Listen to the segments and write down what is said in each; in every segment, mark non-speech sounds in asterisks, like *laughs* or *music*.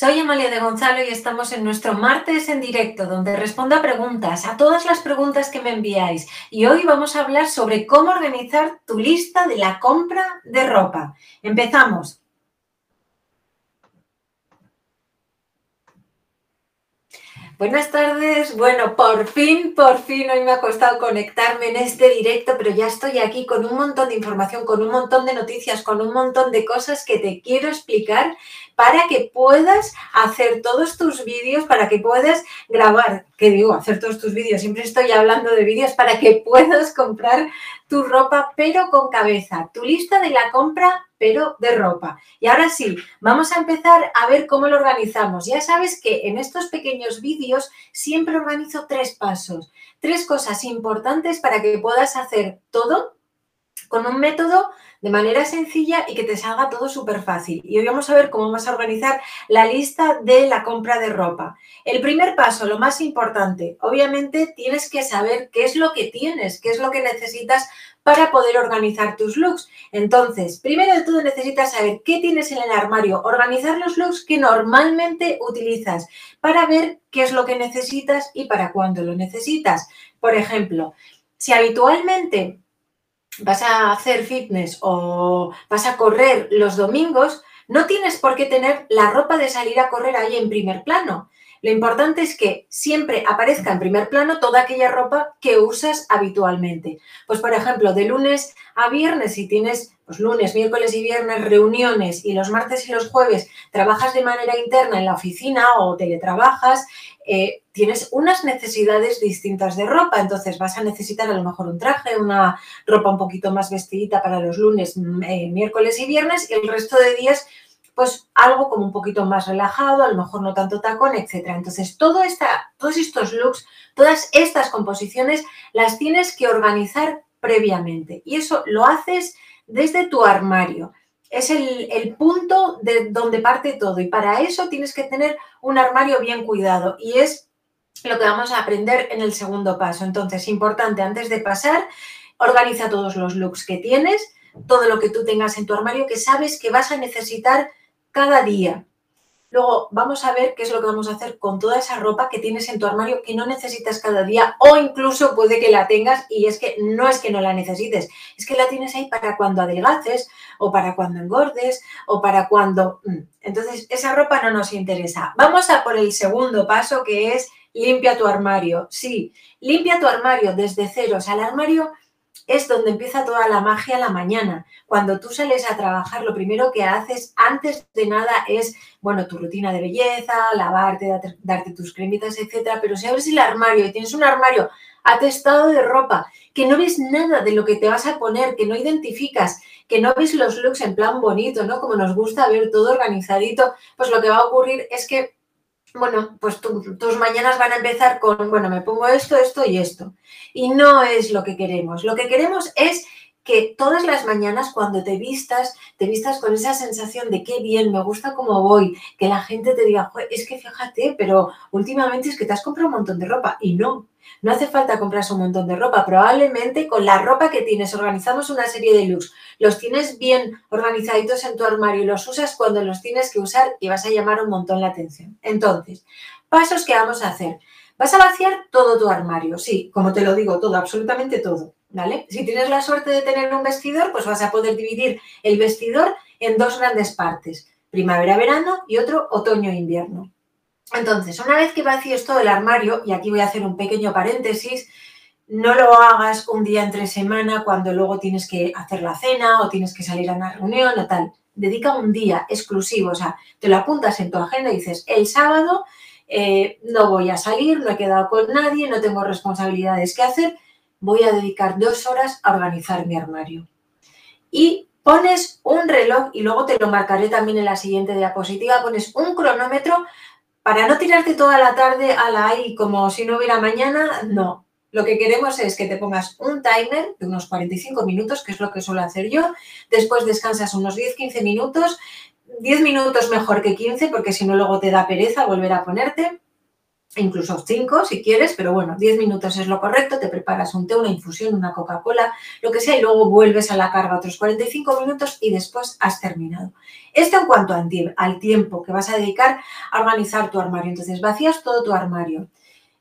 Soy Amalia de Gonzalo y estamos en nuestro martes en directo, donde respondo a preguntas, a todas las preguntas que me enviáis. Y hoy vamos a hablar sobre cómo organizar tu lista de la compra de ropa. Empezamos. Buenas tardes. Bueno, por fin, por fin, hoy me ha costado conectarme en este directo, pero ya estoy aquí con un montón de información, con un montón de noticias, con un montón de cosas que te quiero explicar para que puedas hacer todos tus vídeos, para que puedas grabar, que digo, hacer todos tus vídeos, siempre estoy hablando de vídeos, para que puedas comprar tu ropa, pero con cabeza, tu lista de la compra, pero de ropa. Y ahora sí, vamos a empezar a ver cómo lo organizamos. Ya sabes que en estos pequeños vídeos siempre organizo tres pasos, tres cosas importantes para que puedas hacer todo con un método de manera sencilla y que te salga todo súper fácil. Y hoy vamos a ver cómo vas a organizar la lista de la compra de ropa. El primer paso, lo más importante, obviamente tienes que saber qué es lo que tienes, qué es lo que necesitas para poder organizar tus looks. Entonces, primero de todo necesitas saber qué tienes en el armario, organizar los looks que normalmente utilizas para ver qué es lo que necesitas y para cuándo lo necesitas. Por ejemplo, si habitualmente vas a hacer fitness o vas a correr los domingos, no tienes por qué tener la ropa de salir a correr ahí en primer plano. Lo importante es que siempre aparezca en primer plano toda aquella ropa que usas habitualmente. Pues, por ejemplo, de lunes a viernes, si tienes pues, lunes, miércoles y viernes reuniones y los martes y los jueves trabajas de manera interna en la oficina o teletrabajas, eh, tienes unas necesidades distintas de ropa. Entonces vas a necesitar a lo mejor un traje, una ropa un poquito más vestidita para los lunes, eh, miércoles y viernes y el resto de días pues algo como un poquito más relajado, a lo mejor no tanto tacón, etcétera. Entonces, todo esta, todos estos looks, todas estas composiciones las tienes que organizar previamente y eso lo haces desde tu armario. Es el, punto de donde parte todo y para eso tienes que tener un armario bien cuidado y es lo que vamos a aprender en el segundo paso. Entonces, importante, antes de pasar, organiza todos los looks que tienes, todo lo que tú tengas en tu armario que sabes que vas a necesitar cada día. Luego vamos a ver qué es lo que vamos a hacer con toda esa ropa que tienes en tu armario que no necesitas cada día o incluso puede que la tengas y es que no es que no la necesites, es que la tienes ahí para cuando adelgaces o para cuando engordes o para cuando... Mm. Entonces esa ropa no nos interesa. Vamos a por el segundo paso que es limpia tu armario. Sí, limpia tu armario desde cero. O sea, el armario es donde empieza toda la magia la mañana. Cuando tú sales a trabajar, lo primero que haces antes de nada es, bueno, tu rutina de belleza, lavarte, darte, tus cremitas, etcétera. Pero si abres el armario y tienes un armario atestado de ropa, que no ves nada de lo que te vas a poner, que no identificas, que no ves los looks en plan bonito, ¿no? Como nos gusta ver todo organizadito, pues lo que va a ocurrir es que bueno, pues tus mañanas van a empezar con, bueno, me pongo esto, esto y esto. Y no es lo que queremos. Lo que queremos es que todas las mañanas cuando te vistas, te vistas con esa sensación de qué bien, me gusta cómo voy, que la gente te diga, es que fíjate, pero últimamente es que te has comprado un montón de ropa. Y no, no hace falta comprarse un montón de ropa. Probablemente con la ropa que tienes, organizamos una serie de looks, los tienes bien organizaditos en tu armario y los usas cuando los tienes que usar y vas a llamar un montón la atención. Entonces, pasos que vamos a hacer. Vas a vaciar todo tu armario, sí, como te lo digo, todo, absolutamente todo. ¿vale? Si tienes la suerte de tener un vestidor, pues vas a poder dividir el vestidor en dos grandes partes, primavera-verano y otro otoño-invierno. Entonces, una vez que vacíes todo el armario, y aquí voy a hacer un pequeño paréntesis, no lo hagas un día entre semana cuando luego tienes que hacer la cena o tienes que salir a una reunión o tal. Dedica un día exclusivo, o sea, te lo apuntas en tu agenda y dices, el sábado eh, no voy a salir, no he quedado con nadie, no tengo responsabilidades que hacer, voy a dedicar dos horas a organizar mi armario. Y pones un reloj, y luego te lo marcaré también en la siguiente diapositiva, pones un cronómetro para no tirarte toda la tarde a la AI como si no hubiera mañana, no. Lo que queremos es que te pongas un timer de unos 45 minutos, que es lo que suelo hacer yo. Después descansas unos 10-15 minutos. 10 minutos mejor que 15, porque si no luego te da pereza volver a ponerte. Incluso 5 si quieres, pero bueno, 10 minutos es lo correcto, te preparas un té, una infusión, una Coca-Cola, lo que sea, y luego vuelves a la carga otros 45 minutos y después has terminado. Esto en cuanto al tiempo que vas a dedicar a organizar tu armario. Entonces, vacías todo tu armario.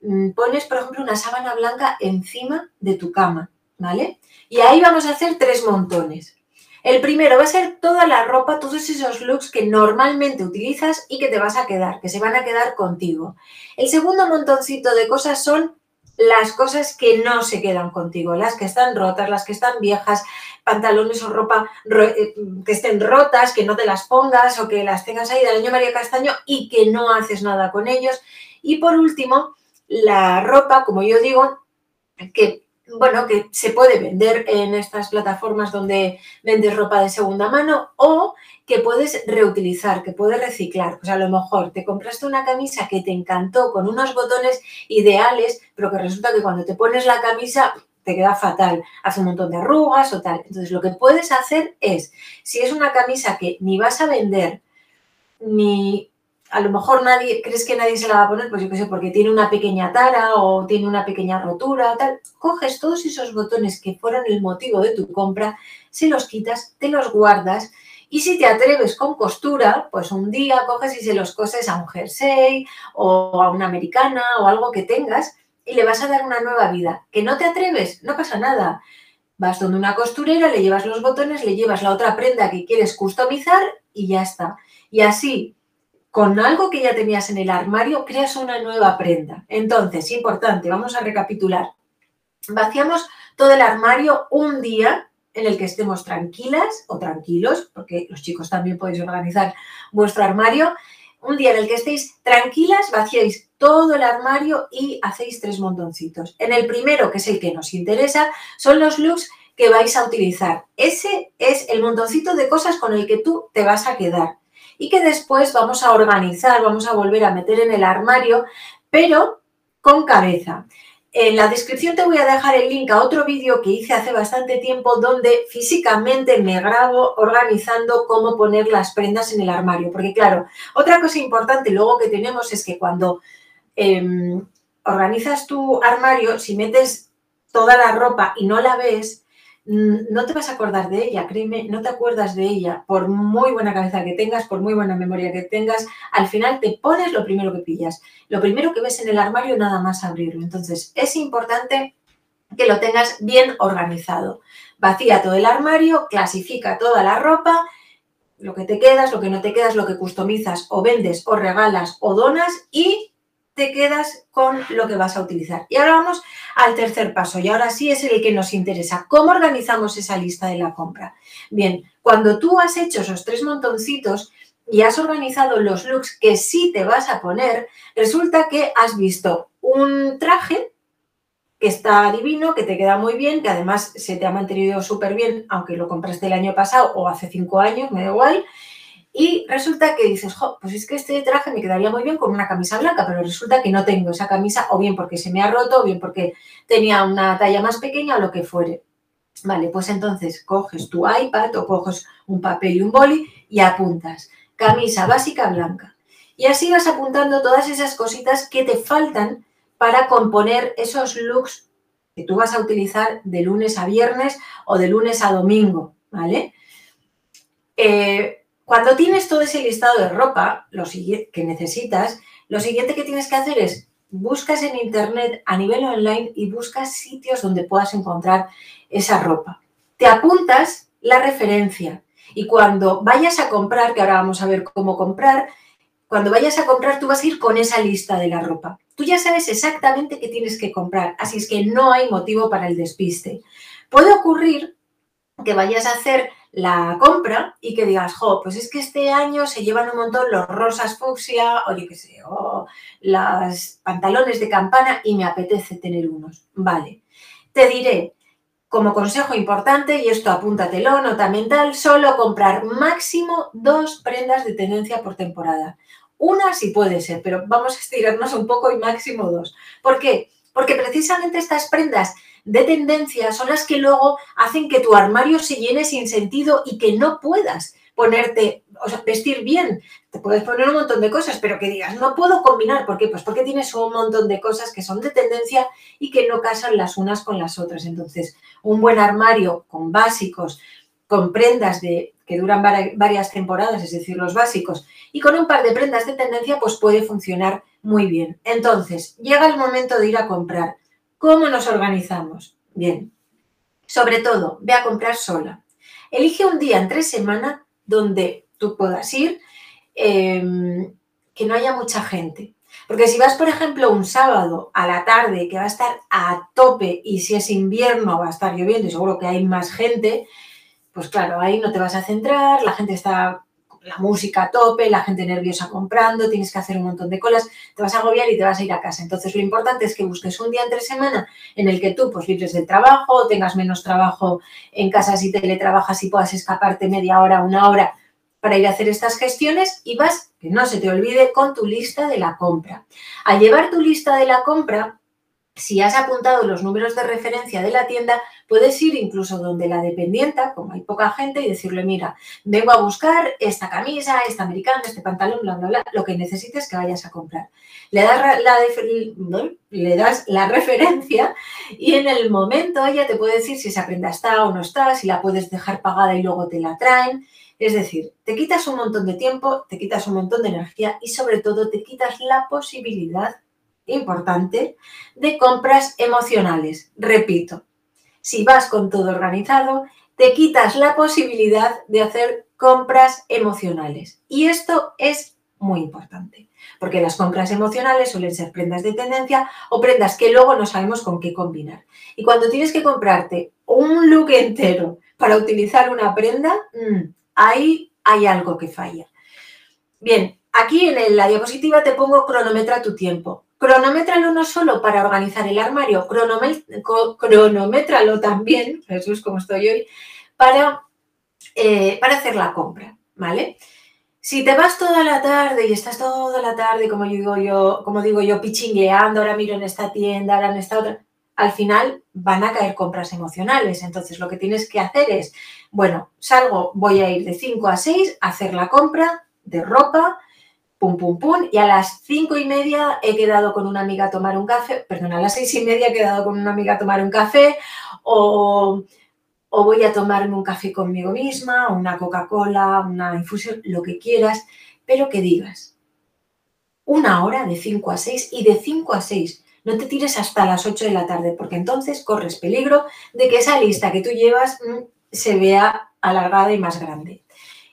Mm, pones, por ejemplo, una sábana blanca encima de tu cama, ¿vale? Y ahí vamos a hacer tres montones. El primero va a ser toda la ropa, todos esos looks que normalmente utilizas y que te vas a quedar, que se van a quedar contigo. El segundo montoncito de cosas son las cosas que no se quedan contigo, las que están rotas, las que están viejas, pantalones o ropa eh, que estén rotas, que no te las pongas o que las tengas ahí del año María Castaño y que no haces nada con ellos. Y por último, la ropa, como yo digo, que bueno, que se puede vender en estas plataformas donde vendes ropa de segunda mano o que puedes reutilizar, que puedes reciclar. Pues a lo mejor te compraste una camisa que te encantó con unos botones ideales, pero que resulta que cuando te pones la camisa te queda fatal, hace un montón de arrugas o tal. Entonces lo que puedes hacer es, si es una camisa que ni vas a vender, ni a lo mejor nadie, crees que nadie se la va a poner, pues yo qué sé, porque tiene una pequeña tara o tiene una pequeña rotura, tal. Coges todos esos botones que fueron el motivo de tu compra, se los quitas, te los guardas y si te atreves con costura, pues un día coges y se los coses a un jersey o a una americana o algo que tengas y le vas a dar una nueva vida. ¿Que no te atreves? No pasa nada. Vas donde una costurera, le llevas los botones, le llevas la otra prenda que quieres customizar y ya está. Y así con algo que ya tenías en el armario, creas una nueva prenda. Entonces, importante, vamos a recapitular. Vaciamos todo el armario un día en el que estemos tranquilas o tranquilos, porque los chicos también podéis organizar vuestro armario. Un día en el que estéis tranquilas, vaciáis todo el armario y hacéis tres montoncitos. En el primero, que es el que nos interesa, son los looks que vais a utilizar. Ese es el montoncito de cosas con el que tú te vas a quedar y que después vamos a organizar, vamos a volver a meter en el armario, pero con cabeza. En la descripción te voy a dejar el link a otro vídeo que hice hace bastante tiempo donde físicamente me grabo organizando cómo poner las prendas en el armario. Porque claro, otra cosa importante luego que tenemos es que cuando em, organizas tu armario, si metes toda la ropa y no la ves, no te vas a acordar de ella, créeme, no te acuerdas de ella, por muy buena cabeza que tengas, por muy buena memoria que tengas, al final te pones lo primero que pillas, lo primero que ves en el armario nada más abrirlo. Entonces, es importante que lo tengas bien organizado. Vacía todo el armario, clasifica toda la ropa, lo que te quedas, lo que no te quedas, lo que customizas o vendes o regalas o donas y te quedas con lo que vas a utilizar. Y ahora vamos al tercer paso y ahora sí es el que nos interesa. ¿Cómo organizamos esa lista de la compra? Bien, cuando tú has hecho esos tres montoncitos y has organizado los looks que sí te vas a poner, resulta que has visto un traje que está divino, que te queda muy bien, que además se te ha mantenido súper bien, aunque lo compraste el año pasado o hace cinco años, me da igual, y resulta que dices, pues es que este traje me quedaría muy bien con una camisa blanca, pero resulta que no tengo esa camisa, o bien porque se me ha roto, o bien porque tenía una talla más pequeña, o lo que fuere. Vale, pues entonces coges tu iPad o coges un papel y un boli y apuntas. Camisa básica blanca. Y así vas apuntando todas esas cositas que te faltan para componer esos looks que tú vas a utilizar de lunes a viernes o de lunes a domingo, ¿vale? Eh, cuando tienes todo ese listado de ropa lo que necesitas, lo siguiente que tienes que hacer es buscas en internet a nivel online y buscas sitios donde puedas encontrar esa ropa. Te apuntas la referencia y cuando vayas a comprar, que ahora vamos a ver cómo comprar, cuando vayas a comprar tú vas a ir con esa lista de la ropa. Tú ya sabes exactamente qué tienes que comprar, así es que no hay motivo para el despiste. Puede ocurrir que vayas a hacer la compra y que digas, jo, pues es que este año se llevan un montón los rosas fucsia o yo qué sé, o las pantalones de campana y me apetece tener unos. Vale, te diré como consejo importante, y esto apúntatelo, nota mental, solo comprar máximo dos prendas de tendencia por temporada. Una sí puede ser, pero vamos a estirarnos un poco y máximo dos. ¿Por qué? Porque precisamente estas prendas de tendencia son las que luego hacen que tu armario se llene sin sentido y que no puedas ponerte, o sea, vestir bien. Te puedes poner un montón de cosas, pero que digas, no puedo combinar. ¿Por qué? Pues porque tienes un montón de cosas que son de tendencia y que no casan las unas con las otras. Entonces, un buen armario con básicos, con prendas de, que duran varias temporadas, es decir, los básicos, y con un par de prendas de tendencia, pues puede funcionar muy bien. Entonces, llega el momento de ir a comprar. ¿Cómo nos organizamos? Bien, sobre todo, ve a comprar sola. Elige un día entre semana donde tú puedas ir, em, que no haya mucha gente. Porque si vas, por ejemplo, un sábado a la tarde que va a estar a tope y si es invierno va a estar lloviendo y seguro que hay más gente, pues claro, ahí no te vas a centrar, la gente está la música a tope, la gente nerviosa comprando, tienes que hacer un montón de colas, te vas a agobiar y te vas a ir a casa. Entonces lo importante es que busques un día entre semana en el que tú pues libres del trabajo, tengas menos trabajo en casa si teletrabajas y puedas escaparte media hora, una hora para ir a hacer estas gestiones y vas, que no se te olvide, con tu lista de la compra. Al llevar tu lista de la compra, si has apuntado los números de referencia de la tienda, puedes ir incluso donde la dependienta, como hay poca gente, y decirle, mira, vengo a buscar esta camisa, esta americana, este pantalón, bla, bla, bla, lo que necesites que vayas a comprar. Le das la, referencia y en el momento ella te puede decir si esa prenda está o no está, si la puedes dejar pagada y luego te la traen. Es decir, te quitas un montón de tiempo, te quitas un montón de energía y sobre todo te quitas la posibilidad importante de compras emocionales. Repito, si vas con todo organizado, te quitas la posibilidad de hacer compras emocionales. Y esto es muy importante, porque las compras emocionales suelen ser prendas de tendencia o prendas que luego no sabemos con qué combinar. Y cuando tienes que comprarte un look entero para utilizar una prenda, mm, ahí hay algo que falla. Bien, aquí en la diapositiva te pongo cronometra tu tiempo. Cronométralo no solo para organizar el armario, cronométralo también, *laughs* Jesús, como estoy hoy, para, eh, para hacer la compra, ¿vale? Si te vas toda la tarde y estás toda la tarde, como digo yo, como digo yo, pichingueando, ahora miro en esta tienda, ahora en esta otra, al final van a caer compras emocionales. Entonces, lo que tienes que hacer es, bueno, salgo, voy a ir de 5 a 6 a hacer la compra de ropa, pum, pum, pum, y a las cinco y media he quedado con una amiga a tomar un café, perdón, a las seis y media he quedado con una amiga a tomar un café, o, o voy a tomarme un café conmigo misma, una Coca-Cola, una infusión, lo que quieras, pero que digas una hora de 5 a 6 y de 5 a 6 no te tires hasta las 8 de la tarde, porque entonces corres peligro de que esa lista que tú llevas mm, se vea alargada y más grande.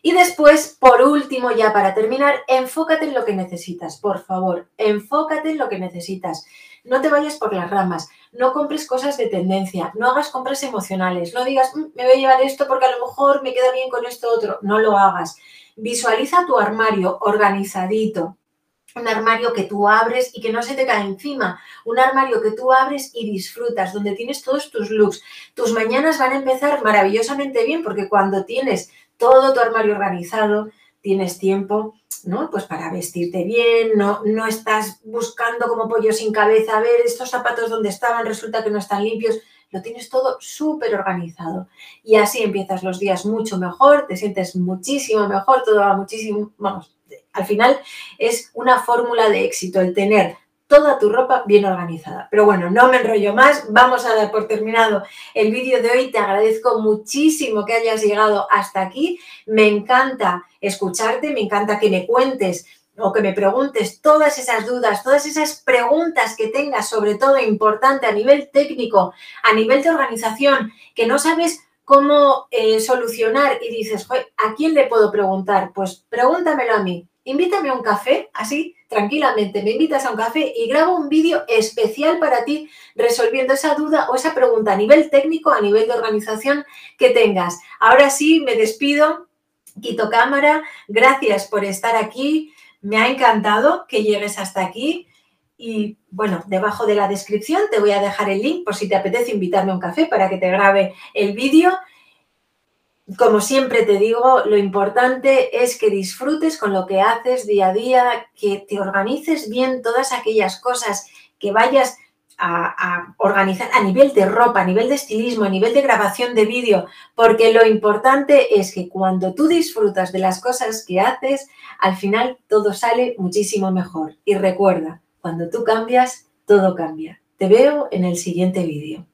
Y después, por último, ya para terminar, enfócate en lo que necesitas, por favor, enfócate en lo que necesitas. No te vayas por las ramas, no compres cosas de tendencia, no hagas compras emocionales, no digas, mm, me voy a llevar esto porque a lo mejor me queda bien con esto otro, no lo hagas. Visualiza tu armario organizadito, un armario que tú abres y que no se te cae encima, un armario que tú abres y disfrutas, donde tienes todos tus looks. Tus mañanas van a empezar maravillosamente bien porque cuando tienes todo tu armario organizado, tienes tiempo, ¿no? Pues para vestirte bien, no, no estás buscando como pollo sin cabeza, a ver estos zapatos donde estaban, resulta que no están limpios, lo tienes todo súper organizado. Y así empiezas los días mucho mejor, te sientes muchísimo mejor, todo va muchísimo, vamos, al final es una fórmula de éxito el tener toda tu ropa bien organizada. Pero bueno, no me enrollo más, vamos a dar por terminado el vídeo de hoy. Te agradezco muchísimo que hayas llegado hasta aquí. Me encanta escucharte, me encanta que me cuentes o que me preguntes todas esas dudas, todas esas preguntas que tengas, sobre todo importante a nivel técnico, a nivel de organización, que no sabes cómo eh, solucionar y dices, ¿a quién le puedo preguntar? Pues pregúntamelo a mí. Invítame a un café, así tranquilamente me invitas a un café y grabo un vídeo especial para ti resolviendo esa duda o esa pregunta a nivel técnico, a nivel de organización que tengas. Ahora sí, me despido, quito cámara, gracias por estar aquí, me ha encantado que llegues hasta aquí. Y bueno, debajo de la descripción te voy a dejar el link por si te apetece invitarme a un café para que te grabe el vídeo como siempre te digo, lo importante es que disfrutes con lo que haces día a día, que te organices bien todas aquellas cosas, que vayas a, organizar a nivel de ropa, a nivel de estilismo, a nivel de grabación de vídeo, porque lo importante es que cuando tú disfrutas de las cosas que haces, al final todo sale muchísimo mejor. Y recuerda, cuando tú cambias, todo cambia. Te veo en el siguiente vídeo.